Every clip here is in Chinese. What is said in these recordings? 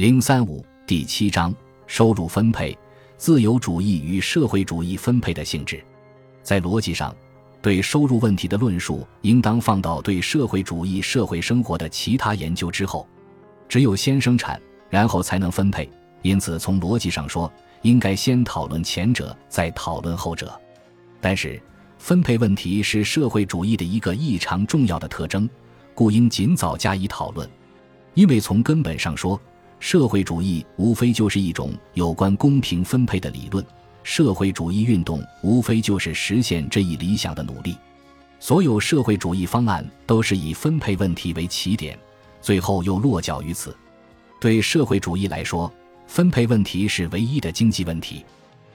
零三五第七章收入分配、自由主义与社会主义分配的性质。在逻辑上，对收入问题的论述应当放到对社会主义社会生活的其他研究之后。只有先生产，然后才能分配。因此，从逻辑上说，应该先讨论前者，再讨论后者。但是，分配问题是社会主义的一个异常重要的特征，故应尽早加以讨论。因为从根本上说，社会主义无非就是一种有关公平分配的理论，社会主义运动无非就是实现这一理想的努力。所有社会主义方案都是以分配问题为起点。最后又落脚于此。对社会主义来说，分配问题是唯一的经济问题。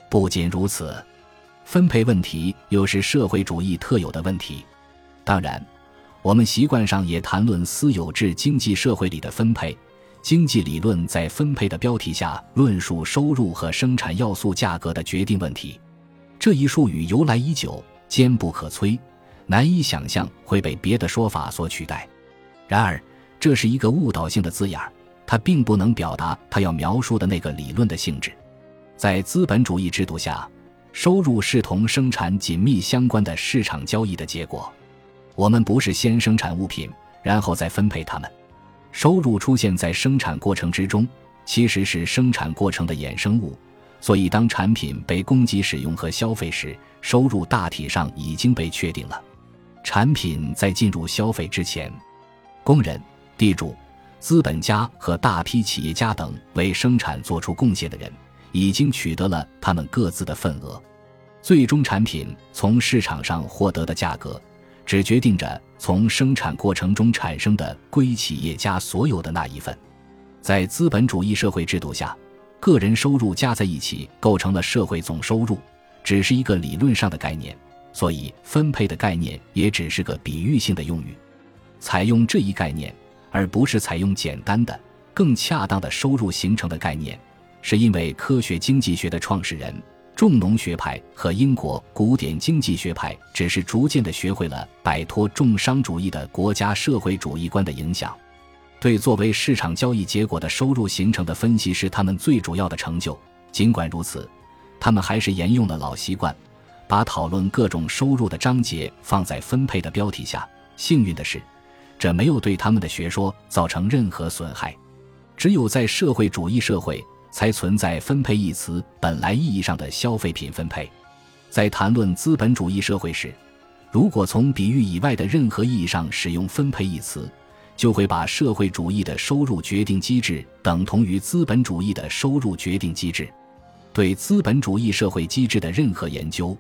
不仅如此，分配问题又是社会主义特有的问题。当然，我们习惯上也谈论私有制经济社会里的分配。经济理论在分配的标题下论述收入和生产要素价格的决定问题。这一术语由来已久，坚不可摧，难以想象会被别的说法所取代。然而，这是一个误导性的字眼儿，它并不能表达它要描述的那个理论的性质。在资本主义制度下，收入是同生产紧密相关的市场交易的结果。我们不是先生产物品，然后再分配它们。收入出现在生产过程之中，其实是生产过程的衍生物。所以，当产品被供给使用和消费时，收入大体上已经被确定了。产品在进入消费之前，工人。地主、资本家和大批企业家等为生产做出贡献的人，已经取得了他们各自的份额。最终产品从市场上获得的价格，只决定着从生产过程中产生的归企业家所有的那一份。在资本主义社会制度下，个人收入加在一起构成了社会总收入，只是一个理论上的概念，所以分配的概念也只是个比喻性的用语。采用这一概念。而不是采用简单的、更恰当的收入形成的概念，是因为科学经济学的创始人重农学派和英国古典经济学派只是逐渐的学会了摆脱重商主义的国家社会主义观的影响，对作为市场交易结果的收入形成的分析是他们最主要的成就。尽管如此，他们还是沿用了老习惯，把讨论各种收入的章节放在分配的标题下。幸运的是。这没有对他们的学说造成任何损害。只有在社会主义社会，才存在“分配”一词本来意义上的消费品分配。在谈论资本主义社会时，如果从比喻以外的任何意义上使用“分配”一词，就会把社会主义的收入决定机制等同于资本主义的收入决定机制。对资本主义社会机制的任何研究，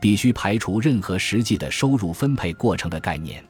必须排除任何实际的收入分配过程的概念。